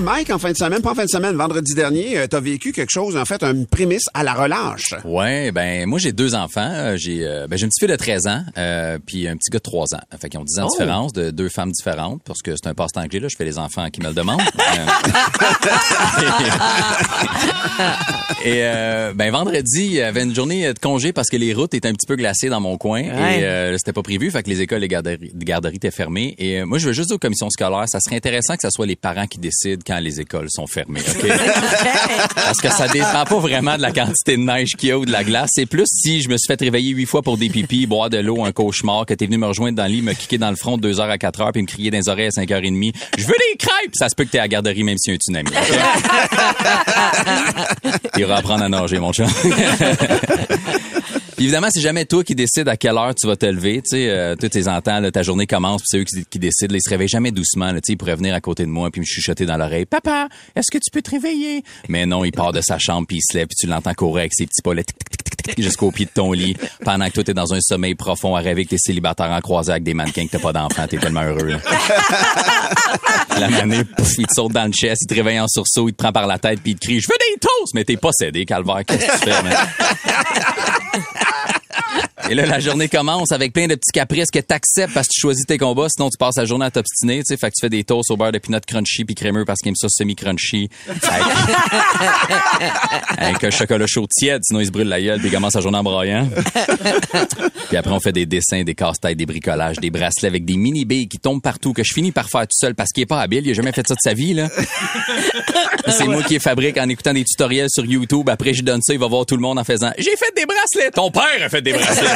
Mike, en fin de semaine, pas en fin de semaine, vendredi dernier, euh, t'as vécu quelque chose, en fait, une prémisse à la relâche. Ouais, ben moi j'ai deux enfants. Euh, J'ai euh, ben j'ai une petite fille de 13 ans, euh, puis un petit gars de 3 ans. Fait qu'ils ont 10 ans de Oh. différence de deux femmes différentes parce que c'est un passe-temps que j'ai là, je fais les enfants qui me le demandent. Euh, et euh, ben vendredi, il y avait une journée de congé parce que les routes étaient un petit peu glacées dans mon coin Ouais. et euh, c'était pas prévu, fait que les écoles et les garderies, garderies étaient fermées et euh, moi je veux juste dire aux commissions scolaires, ça serait intéressant que ce soit les parents qui quand les écoles sont fermées, OK? Parce que ça dépend pas vraiment de la quantité de neige qu'il y a ou de la glace. C'est plus si je me suis fait réveiller huit fois pour des pipis, boire de l'eau, un cauchemar, que t'es venu me rejoindre dans le lit, me kicker dans le front de deux heures à 4 heures puis me crier dans les oreilles à 5 heures et demie. Je veux des crêpes! Ça se peut que t'es à la garderie même s'il y a un tsunami. ok? Il va apprendre à nager, mon chat. Puis évidemment, c'est jamais toi qui décides à quelle heure tu vas te lever. Tu sais, euh, tous tes là, ta journée commence, c'est eux qui, décident. Là, ils se réveillent jamais doucement. Là, tu sais, ils pourraient venir à côté de moi puis me chuchoter dans l'oreille. Papa, est-ce que tu peux te réveiller? Mais non, il part de sa chambre puis il se lève puis tu l'entends courir avec ses petits pas tic, tic, tic, jusqu'au pied de ton lit, pendant que toi t'es dans un sommeil profond à rêver que t'es célibataire en croisé avec des mannequins que t'as pas d'enfant. T'es tellement heureux. là. La manée, pouf, il te saute dans le chest, il te réveille en sursaut, il te prend par la tête puis il te crie, je veux des toasts! Mais t'es possédé, calvaire. Qu'est-ce que tu fais, man? Et là, la journée commence avec plein de petits caprices que t'acceptes parce que tu choisis tes combats, sinon tu passes la journée à t'obstiner, tu sais, fait que tu fais des toasts au beurre de peanut crunchy puis crémeux parce qu'il aime ça semi-crunchy. Avec, un chocolat chaud tiède, sinon il se brûle la gueule puis il commence sa journée en broyant. Puis après, on fait des dessins, des casse-têtes, des bricolages, des bracelets avec des mini-billes qui tombent partout, que je finis par faire tout seul parce qu'il est pas habile, il a jamais fait ça de sa vie, là. C'est moi qui les fabrique en écoutant des tutoriels sur YouTube. Après, je donne ça, il va voir tout le monde en faisant J'ai fait des bracelets! Ton père a fait des bracelets!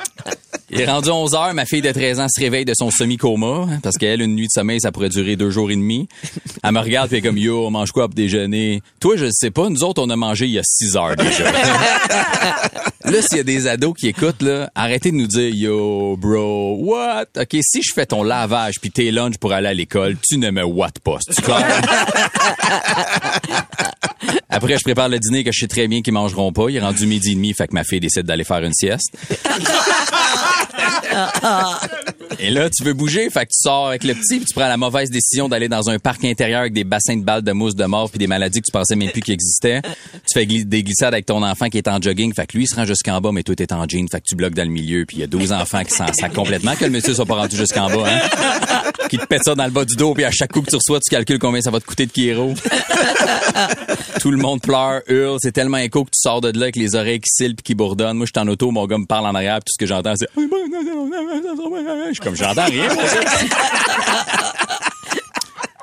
Il est rendu 11 heures, ma fille de 13 ans se réveille de son semi-coma, hein, parce qu'elle, une nuit de sommeil, ça pourrait durer deux jours et demi. Elle me regarde, puis elle comme, yo, on mange quoi pour déjeuner? Toi, je sais pas, nous autres, on a mangé il y a 6 heures déjà. là, s'il y a des ados qui écoutent, là, arrêtez de nous dire, yo, bro, what? OK, si je fais ton lavage puis tes lunchs pour aller à l'école, tu ne me what pas, clair? Après, je prépare le dîner que je sais très bien qu'ils mangeront pas. Il est rendu midi et demi, fait que ma fille décide d'aller faire une sieste. Et là, tu veux bouger, fait que tu sors avec le petit, puis tu prends la mauvaise décision d'aller dans un parc intérieur avec des bassins de balles de mousse de mort puis des maladies que tu pensais même plus qu'ils existaient. Tu fais gli- des glissades avec ton enfant qui est en jogging, fait que lui il se rend jusqu'en bas, mais toi t'es en jean, fait que tu bloques dans le milieu, puis il y a 12 enfants qui s'en sacent complètement que le monsieur soit pas rendu jusqu'en bas, hein? Qui te pète ça dans le bas du dos, puis à chaque coup que tu reçois, tu calcules combien ça va te coûter de Kiro. Tout le monde pleure, hurle, c'est tellement écho que tu sors de là avec les oreilles qui cillent puis qui bourdonnent. Moi, je suis en auto, mon gars me parle en arrière, puis tout ce que j'entends, c'est... Je suis comme, j'entends rien.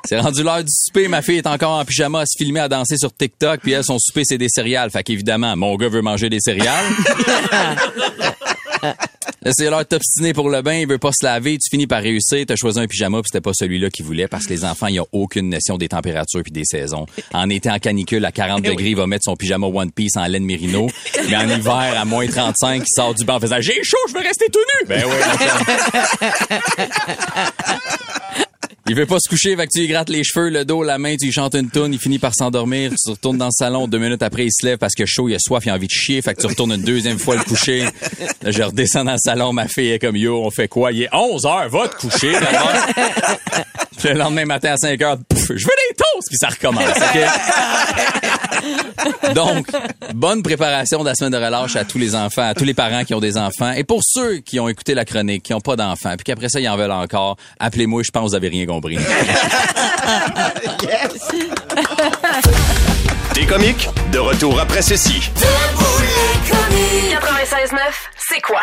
C'est rendu l'heure du souper, ma fille est encore en pyjama à se filmer à danser sur TikTok, puis elle, son souper, c'est des céréales. Fait qu'évidemment, mon gars veut manger des céréales. De t'obstiner pour le bain, il veut pas se laver, tu finis par réussir, t'as choisi un pyjama puis c'était pas celui-là qu'il voulait parce que les enfants, ils ont aucune notion des températures puis des saisons. En été en canicule à 40 degrés, il va mettre son pyjama One Piece en laine mérino, mais en hiver à moins 35, il sort du bain en faisant j'ai chaud, je veux rester tout nu. Ben oui. Il veut pas se coucher, fait que tu lui grattes les cheveux, le dos, la main, tu lui chantes une toune, il finit par s'endormir, tu retournes dans le salon, deux minutes après, il se lève parce que chaud, il a soif, il a envie de chier, fait que tu retournes une deuxième fois le coucher. Là, je redescends dans le salon, ma fille est comme, yo, on fait quoi? Il est 11 heures, va te coucher, le lendemain matin à 5 heures, pouf, je veux des toasts, puis ça recommence, OK? Donc, bonne préparation de la semaine de relâche à tous les enfants, à tous les parents qui ont des enfants. Et pour ceux qui ont écouté la chronique, qui n'ont pas d'enfants, puis qu'après ça, ils en veulent encore, appelez-moi, je pense que vous avez rien compris. Des comiques, de retour après ceci. Debout les comiques. 96.9, c'est quoi?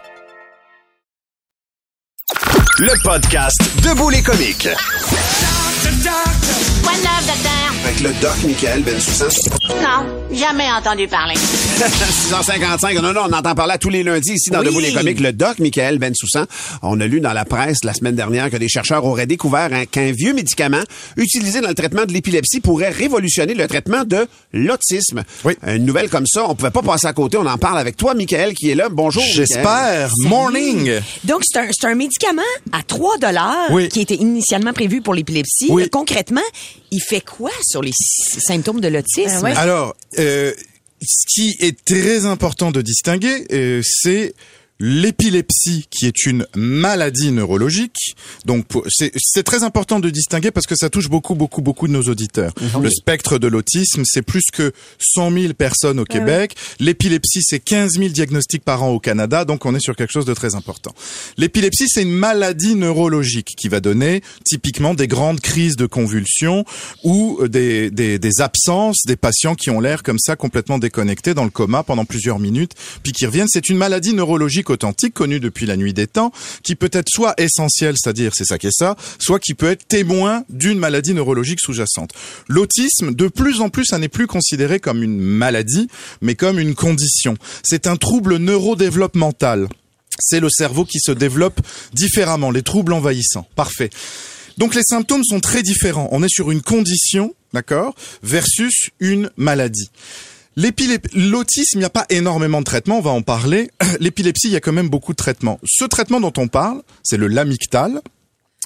Le podcast Debout les comiques. Quoi de neuf, docteur? Avec le doc Michael Bensoussan. Non, jamais entendu parler. 6h55. Non, non, on entend parler à tous les lundis ici dans Oui. Debout les comiques. Le doc Michael Bensoussan. On a lu dans la presse la semaine dernière que des chercheurs auraient découvert un- qu'un vieux médicament utilisé dans le traitement de l'épilepsie pourrait révolutionner le traitement de l'autisme. Oui. Une nouvelle comme ça, on pouvait pas passer à côté. On en parle avec toi, Michael, qui est là. Bonjour. J'espère. Morning. Donc, c'est un, un médicament à 3 dollars Oui. qui était initialement prévu pour l'épilepsie. Oui. Euh, Concrètement, il fait quoi sur les sy- symptômes de l'autisme? Ouais. Alors, euh, ce qui est très important de distinguer, euh, c'est l'épilepsie qui est une maladie neurologique. Donc c'est c'est très important de distinguer parce que ça touche beaucoup beaucoup beaucoup de nos auditeurs. Le spectre de l'autisme, c'est plus que 100 000 personnes au Québec. L'épilepsie, c'est 15 000 diagnostics par an au Canada. Donc on est sur quelque chose de très important. L'épilepsie, c'est une maladie neurologique qui va donner typiquement des grandes crises de convulsions ou euh, des, des, des absences, des patients qui ont l'air comme ça complètement déconnectés dans le coma pendant plusieurs minutes, puis qui reviennent. C'est une maladie neurologique authentique connue depuis la nuit des temps, qui peut être soit essentielle, c'est-à-dire c'est ça qui est ça, soit qui peut être témoin d'une maladie neurologique sous-jacente. L'autisme, de plus en plus, ça n'est plus considéré comme une maladie, mais comme une condition. C'est un trouble neurodéveloppemental c'est le cerveau qui se développe différemment, les troubles envahissants. Parfait. Donc les symptômes sont très différents. On est sur une condition, d'accord, versus une maladie. L'autisme, il n'y a pas énormément de traitements, on va en parler. L'épilepsie, il y a quand même beaucoup de traitements. Ce traitement dont on parle, c'est le Lamictal.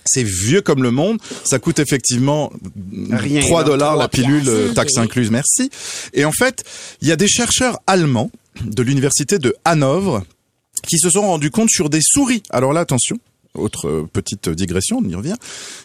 C'est vieux comme le monde. Ça coûte effectivement Rien, 3 là, dollars la pilule, euh, taxe incluse, merci. Et en fait, il y a des chercheurs allemands de l'université de Hanovre qui se sont rendus compte sur des souris. Alors là, attention, autre petite digression, on y revient,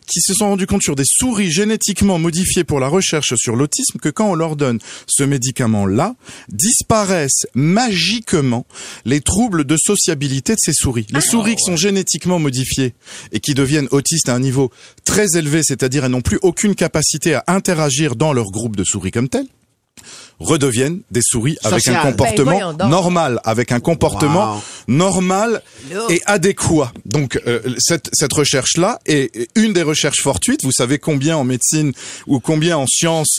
qui se sont rendus compte sur des souris génétiquement modifiées pour la recherche sur l'autisme que quand on leur donne ce médicament-là, disparaissent magiquement les troubles de sociabilité de ces souris. Les souris qui sont génétiquement modifiées et qui deviennent autistes à un niveau très élevé, c'est-à-dire elles n'ont plus aucune capacité à interagir dans leur groupe de souris comme tel, redeviennent des souris avec un comportement Ben, normal, avec un comportement Wow. normal et adéquat. Donc euh, cette, cette recherche-là est une des recherches fortuites. Vous savez combien en médecine ou combien en sciences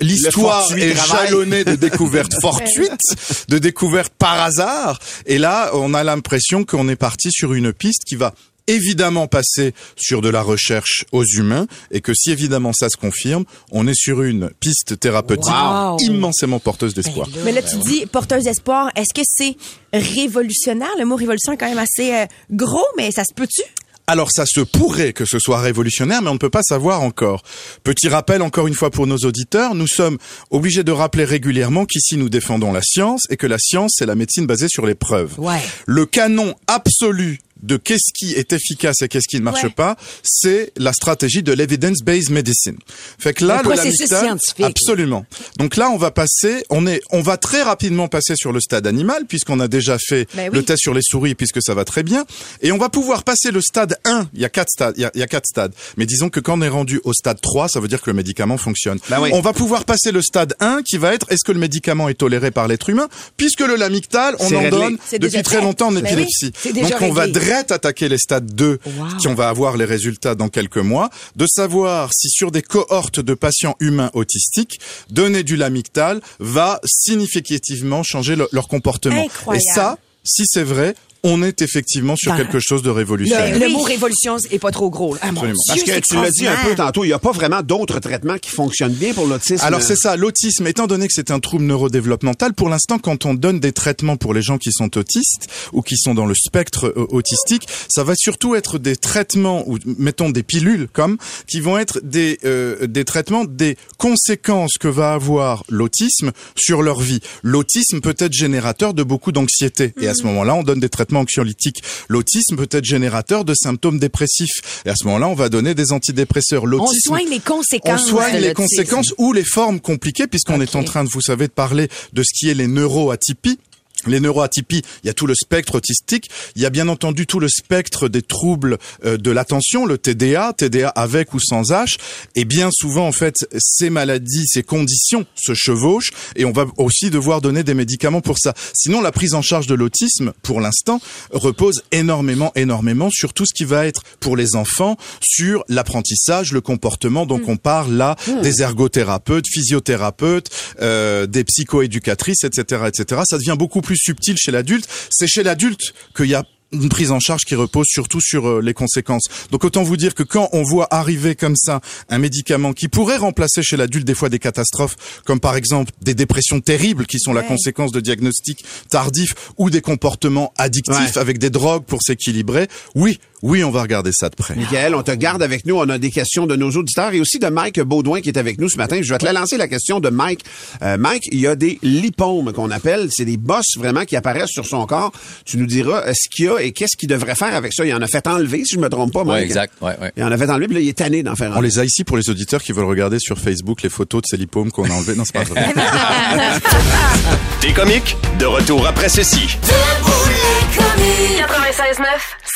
l'histoire est travail. jalonnée de découvertes fortuites, de découvertes par hasard. Et là, on a l'impression qu'on est parti sur une piste qui va évidemment passer sur de la recherche aux humains et que si évidemment ça se confirme, on est sur une piste thérapeutique Wow. immensément porteuse d'espoir. Mais là, tu dis porteuse d'espoir. Est-ce que c'est révolutionnaire? Le mot révolution est quand même assez euh, gros, mais ça se peut-tu? Alors ça se pourrait que ce soit révolutionnaire, mais on ne peut pas savoir encore. Petit rappel encore une fois pour nos auditeurs, nous sommes obligés de rappeler régulièrement qu'ici nous défendons la science et que la science c'est la médecine basée sur les preuves. Ouais. Le canon absolu de qu'est-ce qui est efficace et qu'est-ce qui ne marche Ouais. pas, c'est la stratégie de l'evidence-based medicine. Fait que là, Le Lamictal- scientifique. absolument. Donc là, on va passer, on est, on va très rapidement passer sur le stade animal puisqu'on a déjà fait Ben oui. le test sur les souris puisque ça va très bien, et on va pouvoir passer le stade 1. Il y a quatre stades, il y a, il y a quatre stades. Mais disons que quand on est rendu au stade 3, ça veut dire que le médicament fonctionne. Ben oui. On va pouvoir passer le stade 1 qui va être est-ce que le médicament est toléré par l'être humain puisque le lamictal, on en réglé. donne depuis très longtemps en Ben oui, épilepsie. c'est déjà Donc on va réglé. direct attaquer les stades 2 qui on va avoir les résultats dans quelques mois, de savoir si sur des cohortes de patients humains autistiques, donner du lamictal va significativement changer le- leur comportement. Incroyable. Et ça, si c'est vrai, on est effectivement sur Dans- quelque chose de révolutionnaire. Le, le mot révolution est pas trop gros. là. Ah, mon Absolument. Dieu, Parce que tu l'as dit un peu tantôt, il n'y a pas vraiment d'autres traitements qui fonctionnent bien pour l'autisme. Alors c'est ça, l'autisme, étant donné que c'est un trouble neurodéveloppemental, pour l'instant, quand on donne des traitements pour les gens qui sont autistes ou qui sont dans le spectre euh, autistique, ça va surtout être des traitements ou mettons des pilules comme qui vont être des euh, des traitements des conséquences que va avoir l'autisme sur leur vie. L'autisme peut être générateur de beaucoup d'anxiété et à ce moment-là, on donne des traitements traitement anxiolytique, l'autisme peut être générateur de symptômes dépressifs. Et à ce moment-là, on va donner des antidépresseurs. On L'autisme, soigne les on conséquences. soigne de les conséquences ou les formes compliquées, puisqu'on est en train de, vous savez, de parler de ce qui est les neuroatypies. Les neuroatypies, il y a tout le spectre autistique, il y a bien entendu tout le spectre des troubles euh, de l'attention, le TDA, TDA avec ou sans H, et bien souvent en fait ces maladies, ces conditions se chevauchent et on va aussi devoir donner des médicaments pour ça. Sinon la prise en charge de l'autisme pour l'instant repose énormément énormément sur tout ce qui va être pour les enfants sur l'apprentissage, le comportement. Donc on parle là des ergothérapeutes, physiothérapeutes, euh, des psychoéducatrices, etc., etc. Ça devient beaucoup plus subtil chez l'adulte. C'est chez l'adulte qu'il y a une prise en charge qui repose surtout sur euh, les conséquences. Donc autant vous dire que quand on voit arriver comme ça un médicament qui pourrait remplacer chez l'adulte des fois des catastrophes, comme par exemple des dépressions terribles qui sont la Ouais. conséquence de diagnostics tardifs ou des comportements addictifs Ouais. avec des drogues pour s'équilibrer, oui, oui, on va regarder ça de près. Michael, on te garde avec nous. On a des questions de nos auditeurs et aussi de Mike Baudouin qui est avec nous ce matin. Je vais te la lancer la question de Mike. Euh, Mike, il y a des lipomes qu'on appelle. C'est des bosses vraiment qui apparaissent sur son corps. Tu nous diras euh, ce qu'il y a et qu'est-ce qu'il devrait faire avec ça. Il en a fait enlever, si je me trompe pas, Mike. Ouais, exact. Ouais, ouais. Il en a fait enlever, puis là, il est tanné d'en faire On enlever. les a ici pour les auditeurs qui veulent regarder sur Facebook les photos de ces lipomes qu'on a enlevés. Non, c'est pas vrai. T'es comique? De retour après ceci. 96.9,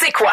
c'est quoi?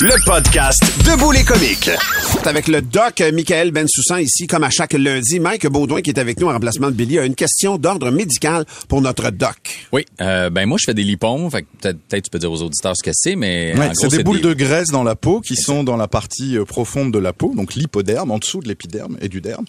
Le podcast Debout les comiques. Avec le doc euh, Michael Bensoussan ici, comme à chaque lundi. Mike Baudouin qui est avec nous en remplacement de Billy a une question d'ordre médical pour notre doc. Oui, euh, ben moi je fais des lipomes, fait que peut-être peut-être tu peux dire aux auditeurs ce que c'est, mais Ouais, en c'est gros, des boules de graisse dans la peau qui sont dans la partie euh, profonde de la peau, donc l'hypoderme, en dessous de l'épiderme et du derme.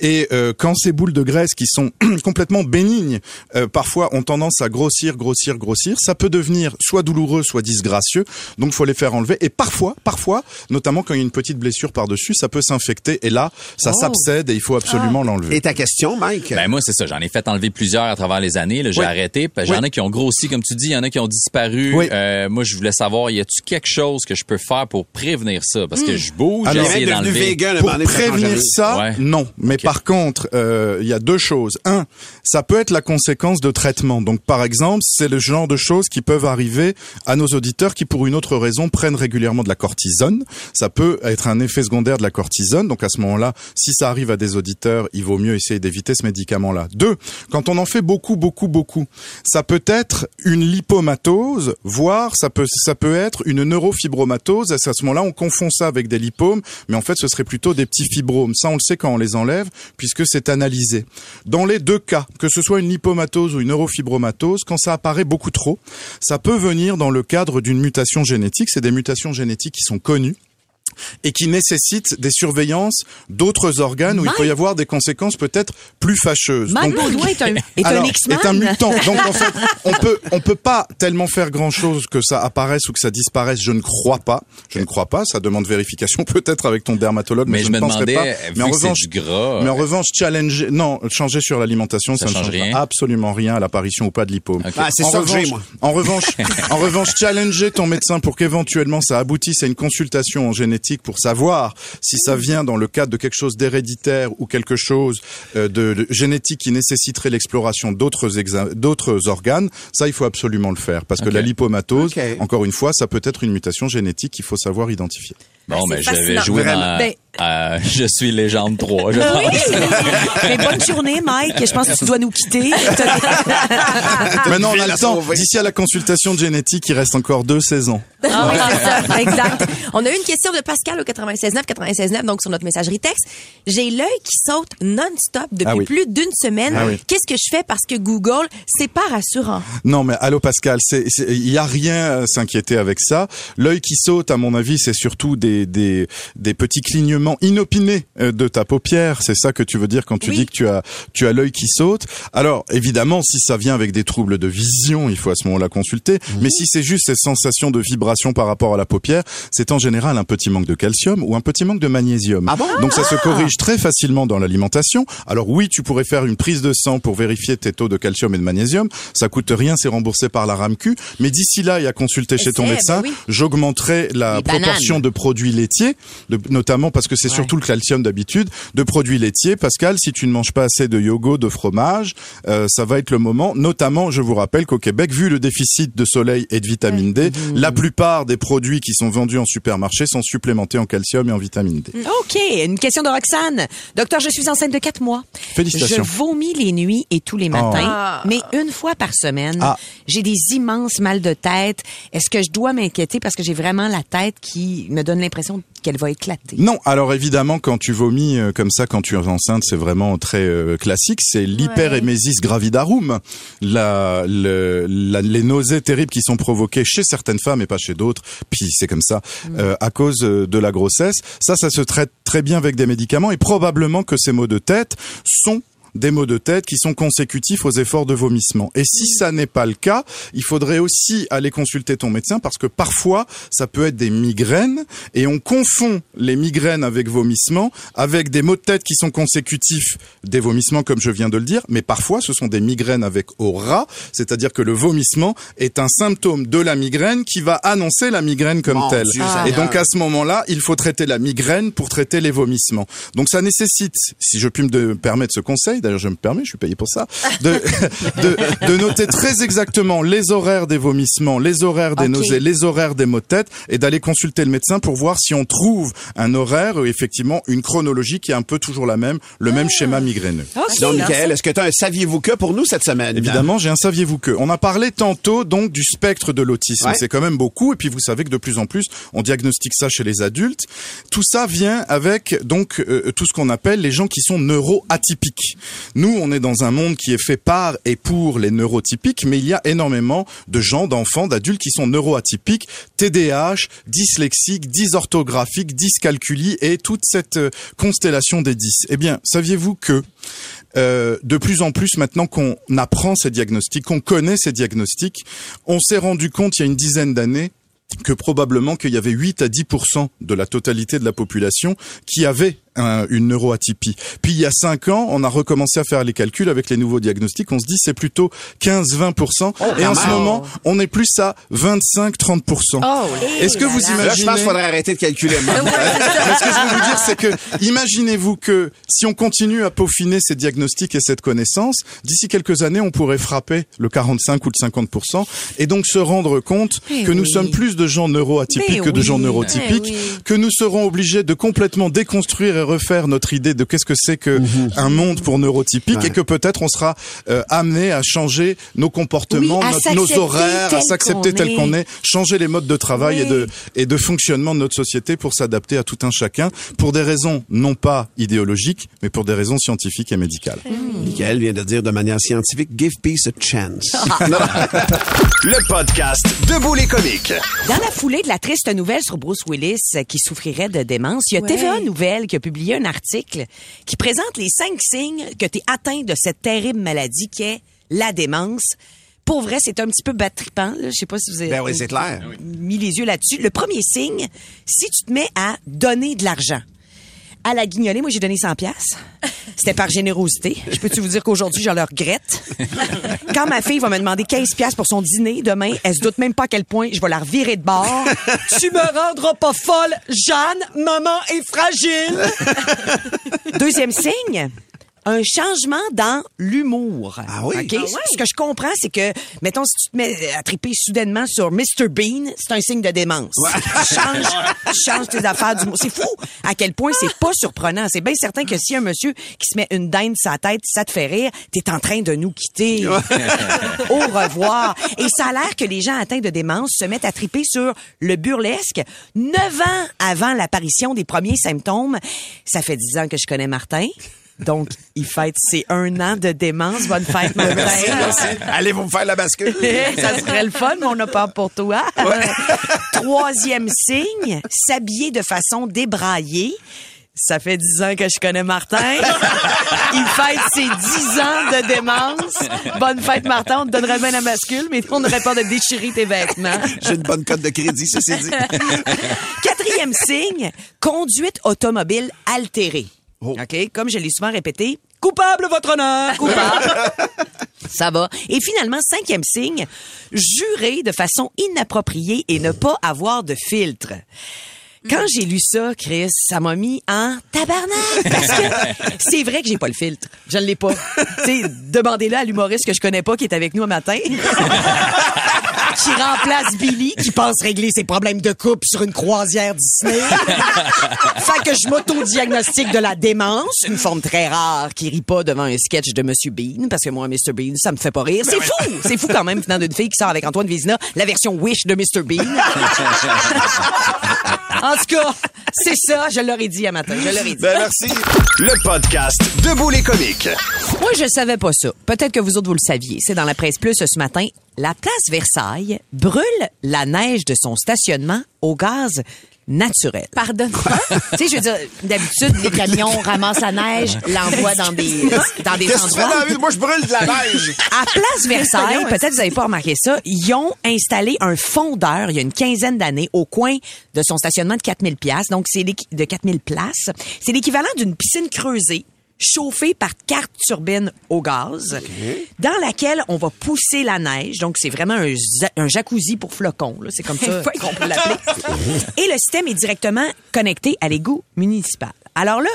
Et euh, quand ces boules de graisse qui sont complètement bénignes, euh, parfois ont tendance à grossir, grossir, grossir, ça peut devenir soit douloureux, soit disgracieux. Donc faut les faire enlever. Et parfois, parfois, notamment quand il y a une petite blessure par-dessus, ça peut s'infecter. Et là, ça Oh. s'abcède et il faut absolument l'enlever. Et ta question, Mike? Ben moi c'est ça, j'en ai fait enlever plusieurs à travers les années, là, j'ai Oui. arrêté, j'en Oui. ai qui ont grossi comme tu dis, il y en a qui ont disparu. Oui. Euh, moi je voulais savoir y a-tu quelque chose que je peux faire pour prévenir ça? Parce que je bouge, devenu d'enlever. Pour prévenir ça, Ouais. non. Mais par contre, euh, il y a deux choses. Un, ça peut être la conséquence de traitement. Donc, par exemple, c'est le genre de choses qui peuvent arriver à nos auditeurs qui, pour une autre raison, prennent régulièrement de la cortisone. Ça peut être un effet secondaire de la cortisone. Donc, à ce moment-là, si ça arrive à des auditeurs, il vaut mieux essayer d'éviter ce médicament-là. Deux, quand on en fait beaucoup, beaucoup, beaucoup, ça peut être une lipomatose, voire ça peut, ça peut être une neurofibromatose. À ce moment-là, on confond ça avec des lipomes, mais en fait, ce serait plutôt des petits fibromes. Ça, on le sait quand on les enlève, puisque c'est analysé. Dans les deux cas, que ce soit une lipomatose ou une neurofibromatose, quand ça apparaît beaucoup trop, ça peut venir dans le cadre d'une mutation génétique. C'est des mutations génétiques qui sont connues et qui nécessitent des surveillances d'autres organes où il peut y avoir des conséquences peut-être plus fâcheuses. Mike Donc- est un, est un alors, est un mutant. Donc en fait, on peut on peut pas tellement faire grand chose que ça apparaisse ou que ça disparaisse. Je ne crois pas. Je ne crois pas. Ça demande vérification peut-être avec ton dermatologue, mais, Mais je ne me penserai demandais, pas. Mais en revanche, gras, mais en euh, revanche, challenger, non, changer sur l'alimentation, ça, Ça ne change rien? absolument rien à l'apparition ou pas de lipome. Ok. Ah, c'est En en revanche, en revanche, challenger ton médecin pour qu'éventuellement ça aboutisse à une consultation en génétique pour savoir si ça vient dans le cadre de quelque chose d'héréditaire ou quelque chose euh, de, de génétique qui nécessiterait l'exploration d'autres d'autres organes. Ça, il faut absolument le faire parce que la lipomatose, encore une fois, ça peut être une mutation génétique qu'il faut savoir identifier. Bon, c'est ben je vais jouer dans Ben- euh, Je suis légende 3, je Oui? pense. Mais bonne journée, Mike. Je pense que tu dois nous quitter. Maintenant, on a le temps. D'ici à la consultation de génétique, il reste encore deux saisons. Ah oui, c'est ça, exact. On a eu une question de Pascal au 96.9, 96.9, donc sur notre messagerie texte. J'ai l'œil qui saute non-stop depuis Ah oui. plus d'une semaine. Ah oui. Qu'est-ce que je fais parce que Google, c'est pas rassurant? Non, mais allô Pascal, il y a rien à s'inquiéter avec ça. L'œil qui saute, à mon avis, c'est surtout des, des des petits clignements inopiné euh, de ta paupière. C'est ça que tu veux dire quand tu dis que tu as tu as l'œil qui saute. Alors évidemment, si ça vient avec des troubles de vision, il faut à ce moment-là consulter. Mhm. Mais si c'est juste ces sensations de vibration par rapport à la paupière, c'est en général un petit manque de calcium ou un petit manque de magnésium. Ah bon? Donc ça se corrige très facilement dans l'alimentation. Alors oui, tu pourrais faire une prise de sang pour vérifier tes taux de calcium et de magnésium. Ça coûte rien, c'est remboursé par la RAMQ. Mais d'ici là, et à consulter chez ton médecin, ben oui. j'augmenterai la Les proportion bananes. de produits laitiers, de- notamment parce que c'est Ouais. surtout le calcium d'habitude, de produits laitiers. Pascal, si tu ne manges pas assez de yogourt, de fromage, euh, ça va être le moment. Notamment, je vous rappelle qu'au Québec, vu le déficit de soleil et de vitamine D, la plupart des produits qui sont vendus en supermarché sont supplémentés en calcium et en vitamine D. OK, une question de Roxane. Docteur, je suis enceinte de quatre mois. Félicitations. Je vomis les nuits et tous les matins, Ah. mais une fois par semaine. Ah. J'ai des immenses mal de tête. Est-ce que je dois m'inquiéter parce que j'ai vraiment la tête qui me donne l'impression qu'elle va éclater? Non, alors évidemment, quand tu vomis euh, comme ça, quand tu es enceinte, c'est vraiment très euh, classique. C'est l'hyperémésis gravidarum, la, le- la- les nausées terribles qui sont provoquées chez certaines femmes et pas chez d'autres. Puis c'est comme ça euh, à cause euh, de la grossesse. Ça, ça se traite très bien avec des médicaments et probablement que ces maux de tête sont des maux de tête qui sont consécutifs aux efforts de vomissement. Et si ça n'est pas le cas, il faudrait aussi aller consulter ton médecin parce que parfois, ça peut être des migraines et on confond les migraines avec vomissement avec des maux de tête qui sont consécutifs des vomissements comme je viens de le dire, mais parfois ce sont des migraines avec aura, c'est-à-dire que le vomissement est un symptôme de la migraine qui va annoncer la migraine comme telle. Dieu et donc à ce moment-là, il faut traiter la migraine pour traiter les vomissements. Donc ça nécessite, si je puis me permettre ce conseil, d'ailleurs je me permets, je suis payé pour ça, de, de, de noter très exactement les horaires des vomissements, les horaires des nausées, les horaires des maux de tête et d'aller consulter le médecin pour voir si on trouve un horaire, euh, effectivement, une chronologie qui est un peu toujours la même, le même schéma migraineux. Donc, Michael, est-ce que tu as un saviez-vous que pour nous cette semaine? Évidemment, j'ai un saviez-vous que. On a parlé tantôt donc du spectre de l'autisme. Ouais. C'est quand même beaucoup. Et puis vous savez que de plus en plus, on diagnostique ça chez les adultes. Tout ça vient avec donc euh, tout ce qu'on appelle les gens qui sont neuroatypiques. Nous, on est dans un monde qui est fait par et pour les neurotypiques, mais il y a énormément de gens, d'enfants, d'adultes qui sont neuroatypiques, TDAH, dyslexiques, dysorthographiques, dyscalculie et toute cette euh, constellation des 10. Eh bien, saviez-vous que euh, de plus en plus maintenant qu'on apprend ces diagnostics, qu'on connaît ces diagnostics, on s'est rendu compte il y a une dizaine d'années que probablement qu'il y avait 8 à 10% de la totalité de la population qui avait un- une neuroatypie. Puis il y a 5 ans, on a recommencé à faire les calculs avec les nouveaux diagnostics, on se dit c'est plutôt 15-20 et en ce moment, on est plus à 25-30 Est-ce que vous Là, je imaginez pense qu'il faudrait arrêter de calculer. ce que je veux vous dire, c'est que imaginez-vous que si on continue à peaufiner ces diagnostics et cette connaissance, d'ici quelques années, on pourrait frapper le 45 ou le 50 et donc se rendre compte Eh que nous sommes plus de gens neuroatypiques Mais que de oui. gens neurotypiques, Eh oui. que nous serons obligés de complètement déconstruire et refaire notre idée de qu'est-ce que c'est que un monde pour neurotypiques Ouais. et que peut-être on sera euh, amené à changer nos comportements, Oui, notre- nos horaires, à s'accepter tel qu'on est. est, changer les modes de travail Oui. et de et de fonctionnement de notre société pour s'adapter à tout un chacun pour des raisons non pas idéologiques mais pour des raisons scientifiques et médicales. Michael vient de dire de manière scientifique, give peace a chance. Le podcast Debout les comiques. Dans la foulée de la triste nouvelle sur Bruce Willis euh, qui souffrirait de démence, il y a Ouais. TVA Nouvelle qui a publié un article qui présente les cinq signes que tu es atteint de cette terrible maladie qui est la démence. Pour vrai, c'est un petit peu battripant. Je sais pas si vous avez Ben oui, c'est clair. mis les yeux là-dessus. Le premier signe, si tu te mets à donner de l'argent. À la guignolée, moi, j'ai donné 100 pièces. C'était par générosité. Je peux-tu vous dire qu'aujourd'hui, je le regrette? Quand ma fille va me demander 15 pièces pour son dîner demain, elle se doute même pas à quel point je vais la revirer de bord. tu me rendras pas folle, Jeanne. Maman est fragile. Deuxième signe. Un changement dans l'humour. Ah oui? OK? Ce que je comprends, c'est que, mettons, si tu te mets à triper soudainement sur Mr. Bean, c'est un signe de démence. Tu changes, tu changes tes affaires d'humour. C'est fou à quel point c'est pas surprenant. C'est bien certain que si un monsieur qui se met une dinde sur sa tête, ça te fait rire, t'es en train de nous quitter. Au revoir. Et ça a l'air que les gens atteints de démence se mettent à triper sur le burlesque neuf ans avant l'apparition des premiers symptômes. Ça fait dix ans que je connais Martin. Donc, il fête ses un an de démence. Bonne fête, Martin. Allez, vous me faire la bascule. ça serait le fun, mais on n'a pas pour toi. Troisième signe, s'habiller de façon débraillée. Ça fait dix ans que je connais Martin. Il fête ses dix ans de démence. Bonne fête, Martin. On te donnerait bien la bascule, mais on n'aurait pas de déchirer tes vêtements. J'ai une bonne cote de crédit, ceci dit. Quatrième signe, conduite automobile altérée. Oh. OK? Comme je l'ai souvent répété, coupable, votre honneur! Coupable! Ça va. Et finalement, cinquième signe, jurer de façon inappropriée et ne pas avoir de filtre. Quand j'ai lu ça, Chris, ça m'a mis en tabarnak. Parce que c'est vrai que j'ai pas le filtre. Je ne l'ai pas. tu sais, demandez-le à l'humoriste que je connais pas qui est avec nous un matin. qui remplace Billy, qui pense régler ses problèmes de couple sur une croisière Disney. fait que je m'auto-diagnostique de la démence, une forme très rare qui rit pas devant un sketch de Monsieur Bean, parce que moi, Mr. Bean, ça me fait pas rire. C'est fou! C'est fou quand même, venant d'une fille qui sort avec Antoine Vézina, la version Wish de Mr. Bean. en tout cas, c'est ça, je l'aurais dit à matin, je l'aurais dit. Ben, merci. Le podcast Debout les comiques. Moi, je savais pas ça. Peut-être que vous autres, vous le saviez. C'est dans la presse plus ce matin. La place Versailles brûle la neige de son stationnement au gaz naturel. Pardonne. tu sais, je veux dire, d'habitude, les camions ramassent la neige, l'envoient dans des, dans des Qu'est-ce que tu fais endroits. dans la vie? Moi, je brûle de la neige. À Place Versailles, peut-être vous avez pas remarqué ça, ils ont installé un fondeur il y a une quinzaine d'années au coin de son stationnement de 4000 pièces. Donc c'est de 4000 places. C'est l'équivalent d'une piscine creusée chauffée par quatre turbines au gaz, dans laquelle on va pousser la neige. Donc, c'est vraiment un, jacuzzi pour flocons. là. C'est comme ça qu'on peut l'appeler. Et le système est directement connecté à l'égout municipal. Alors là,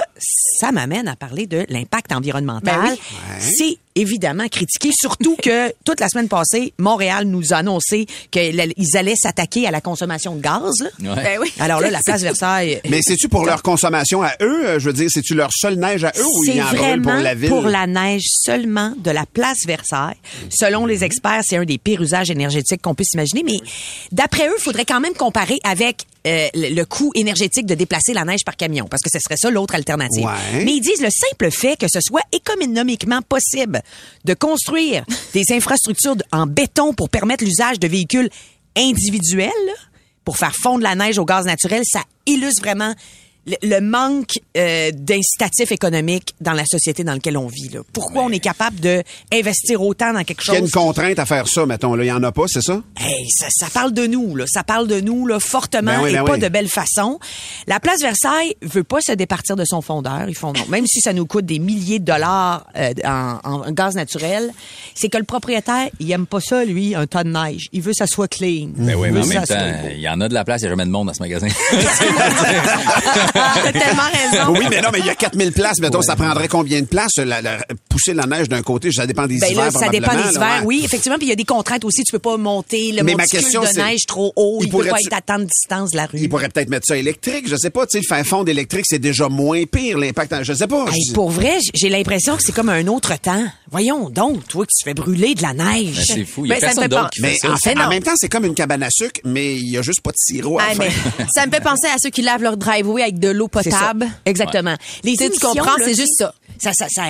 ça m'amène à parler de l'impact environnemental. Ben oui. C'est évidemment critiqué, surtout que toute la semaine passée, Montréal nous a annoncé qu'ils allaient s'attaquer à la consommation de gaz. là. Ben oui. Alors là, la place Versailles... Mais c'est-tu pour leur consommation à eux? Euh, Je veux dire, c'est-tu leur seule neige à eux ou C'est ils en vraiment pour la ville? pour la neige seulement de la place Versailles. Selon les experts, c'est un des pires usages énergétiques qu'on puisse imaginer. Mais d'après eux, il faudrait quand même comparer avec euh, le coût énergétique de déplacer la neige par camion, parce que ce serait ça l'autre alternative. Ouais. Mais ils disent le simple fait que ce soit économiquement possible de construire des infrastructures en béton pour permettre l'usage de véhicules individuels pour faire fondre la neige au gaz naturel, ça illustre vraiment le, le manque euh, d'incitatifs économiques dans la société dans laquelle on vit. Là. Pourquoi on est capable de investir autant dans quelque Il y a une chose? contrainte à faire ça, mettons. Là, il y en a pas, c'est ça? Hey, ça, ça parle de nous, là. Ça parle de nous, là, fortement Ben oui, et ben pas oui. de belle façon. La place Versailles veut pas se départir de son fondeur. Ils font non. Même si ça nous coûte des milliers de dollars euh, en, en gaz naturel, c'est que le propriétaire, il aime pas ça, lui, un tas de neige. Il veut que ça soit clean. Ben oui, mais en même temps, il y en a de la place, il n'y a jamais de monde dans ce magasin. T'as tellement raison. Oui, mais non, mais il y a 4000 places. Mettons, ça prendrait combien de places? La, la- pousser la neige d'un côté, ça dépend des Ben hivers, là, ça dépend des hivers, ouais. oui, effectivement. Puis il y a des contraintes aussi. Tu peux pas monter le Mais ma monticule question, de neige trop haut. il Il, peut pas être à tant de distance de la rue. Il pourrait peut-être mettre ça électrique. Je sais pas, tu sais, le faire fondre électrique, c'est déjà moins pire, l'impact. Je sais pas. Hey, Je- pour vrai, j'ai l'impression que c'est comme un autre temps. Voyons donc, toi, que tu fais brûler de la neige. Ben, c'est fou, il y a Ben, personne fait d'autre qui fait Mais ça. en, fait, Mais non. en même temps, c'est comme une cabane à sucre, mais il y a juste pas de sirop à Ah, mais fin. ça me fait penser à ceux qui lavent leur driveway avec de l'eau potable. Exactement. Les Tu sais, tu émissions, comprends, c'est juste ça. Ça, ça, ça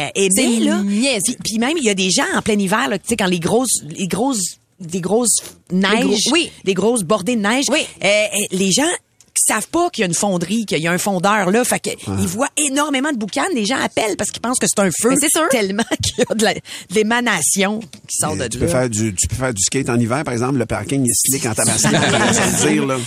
là. Puis, puis même, il y a des gens en plein hiver, tu sais, quand les grosses, les grosses, des grosses neiges, gros- oui. des grosses bordées de neige, Oui. euh, euh, les gens qui savent pas qu'il y a une fonderie, qu'il y a un fondeur là, fait que ils voient énormément de boucanes, les gens appellent parce qu'ils pensent que c'est un feu. C'est sûr. Tellement qu'il y a de la- de l'émanation qui sort Mais de tu, là. peux faire du, tu peux faire du skate en hiver, par exemple. Le parking est slick en dire, là.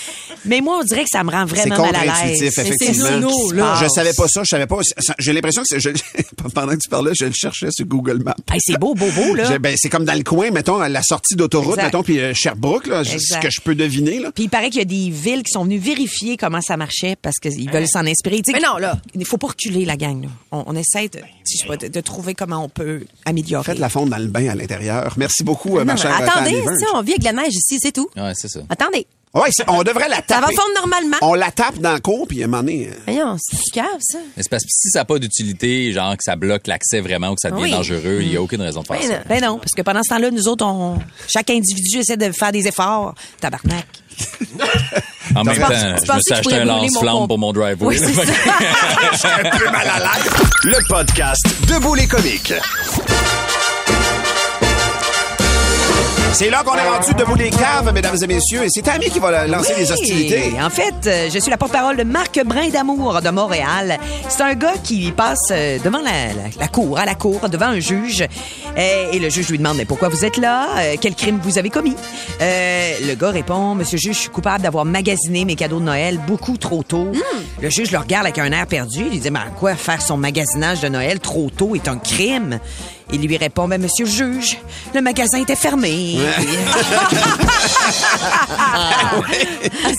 Mais moi, on dirait que ça me rend C'est vraiment mal à l'aise. C'est- c'est effectivement. là. Je savais pas ça, je savais pas. J'ai l'impression que c'est- je- pendant que tu parlais, je le cherchais sur Google Maps. Hey, c'est beau, beau, beau, là. Ben, c'est comme dans le coin, mettons, à la sortie d'autoroute, Exact. mettons, puis euh, Sherbrooke, là, ce que je peux deviner, là. Puis il paraît qu'il y a des villes qui sont venues vérifier comment ça marchait parce qu'ils veulent s'en inspirer. Mais non, là. Il faut pas reculer, la gang. là. On, on essaie de, pas, trouver comment on peut améliorer. Faites la fonte dans le bain à l'intérieur. Merci beaucoup, euh, ma Non, chère attendez, on vit avec la neige ici, c'est tout. Ouais, c'est ça. Attendez. Ouais, c'est- on devrait la taper. Ça va fondre normalement. On la tape dans le cours, puis à un moment donné, euh, Voyons, c'est du cave, ça. Mais c'est parce que si ça n'a pas d'utilité, genre que ça bloque l'accès vraiment ou que ça devient Oui. dangereux, il n'y a aucune raison de faire Ben ça. non. Ben non, parce que pendant ce temps-là, nous autres, on, chaque individu essaie de faire des efforts. Tabarnak. En même temps, je me suis acheté un mon lance-flamme pour mon driveway. Oui, Fait ça. un peu mal à l'aise. Le podcast Debout les comiques. C'est là qu'on est rendu debout les caves, mesdames et messieurs, et c'est Tammy qui va lancer les hostilités. En fait, euh, je suis la porte-parole de Marc Brin d'Amour de Montréal. C'est un gars qui passe euh, devant la, la- la cour, à la cour, devant un juge. Euh, et le juge lui demande, mais pourquoi vous êtes là? Quel crime vous avez commis? Euh, le gars répond, Monsieur le juge, je suis coupable d'avoir magasiné mes cadeaux de Noël beaucoup trop tôt. Le juge le regarde avec un air perdu. Il lui dit, mais à quoi faire son magasinage de Noël trop tôt est un crime? Il lui répond, ben, monsieur le juge, le magasin était fermé.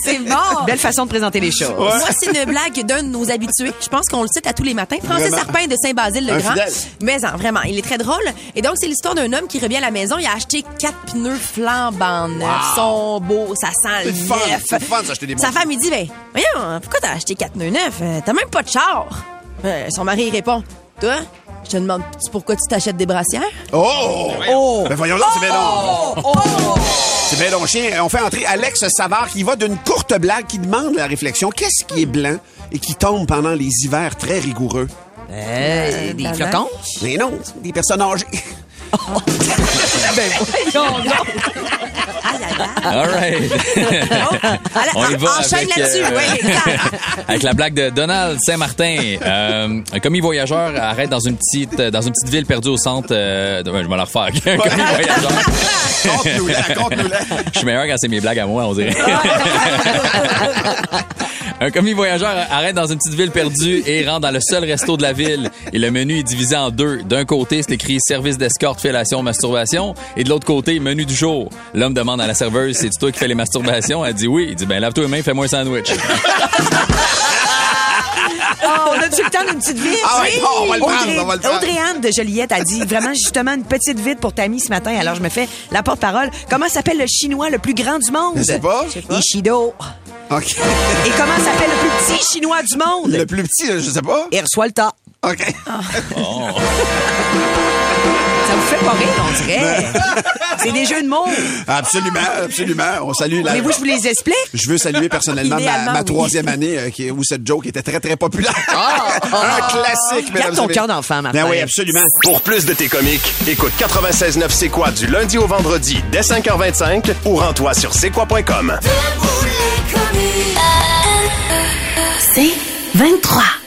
C'est bon. Belle façon de présenter les choses. Moi, c'est une blague d'un de nos habitués. Je pense qu'on le cite à tous les matins. Francis Vraiment. Sarpin de Saint-Basile-le-Grand. Mais en, vraiment, il est très drôle. Et donc, c'est l'histoire d'un homme qui revient à la maison. Il a acheté quatre pneus flambants neufs. Wow. Ils sont beaux, ça sent le fun, neuf. fun d'acheter des bons Sa femme, il dit, ben, voyons, pourquoi t'as acheté quatre pneus neufs? Euh, T'as même pas de char. Euh, son mari il répond, toi, je te demande pourquoi tu t'achètes des brassières? Oh! Oh! Ben voyons là, c'est bien long. Oh! Oh! C'est bien long chien. On fait entrer Alex Savard qui va d'une courte blague qui demande la réflexion. Qu'est-ce qui est blanc et qui tombe pendant les hivers très rigoureux? Euh, des la flocons? Mais non, des personnes âgées. ben, voyons donc. All right. On y va enchaîne avec, là-dessus, euh, oui, avec la blague de Donald Saint-Martin. Euh, un commis voyageur arrête dans une petite dans une petite ville perdue au centre. euh, de- je vais la refaire. Un commis voyageur. Conte-nous-la, conte-nous-la. Je suis meilleur quand c'est mes blagues à moi, on dirait. Un commis voyageur arrête dans une petite ville perdue et rentre dans le seul resto de la ville. Et le menu est divisé en deux. D'un côté, c'est écrit service d'escorte, fellation, masturbation. Et de l'autre côté, menu du jour. L'homme demande à la serveuse, c'est toi qui fais les masturbations? Elle dit oui. Il dit, ben lave-toi les mains, fais-moi un sandwich. Oh, on a-tu le temps d'une petite vite? Ah ouais, on va le prendre, Audrey, on va le prendre. Audrey-Anne de Joliette a dit vraiment justement une petite vite pour Tammy ce matin. Alors, je me fais la porte-parole. Comment s'appelle le chinois le plus grand du monde? Je sais pas. Ishido. OK. Et comment s'appelle le plus petit chinois du monde? Le plus petit, je sais pas. Il reçoit le tas. OK. Ça vous fait pas rire, on dirait. C'est des jeux de mots. Absolument, absolument. On salue la... Mais vous, je vous les explique? Je veux saluer personnellement ma, troisième année euh, qui, où cette joke était très, très populaire. Un classique, mesdames Garde ton cœur d'enfant, Martin. Ben oui, absolument. Pour plus de tes comiques, écoute 96.9 C'est quoi du lundi au vendredi dès 5h25 ou rends-toi sur c'est quoi.com. C'est 23.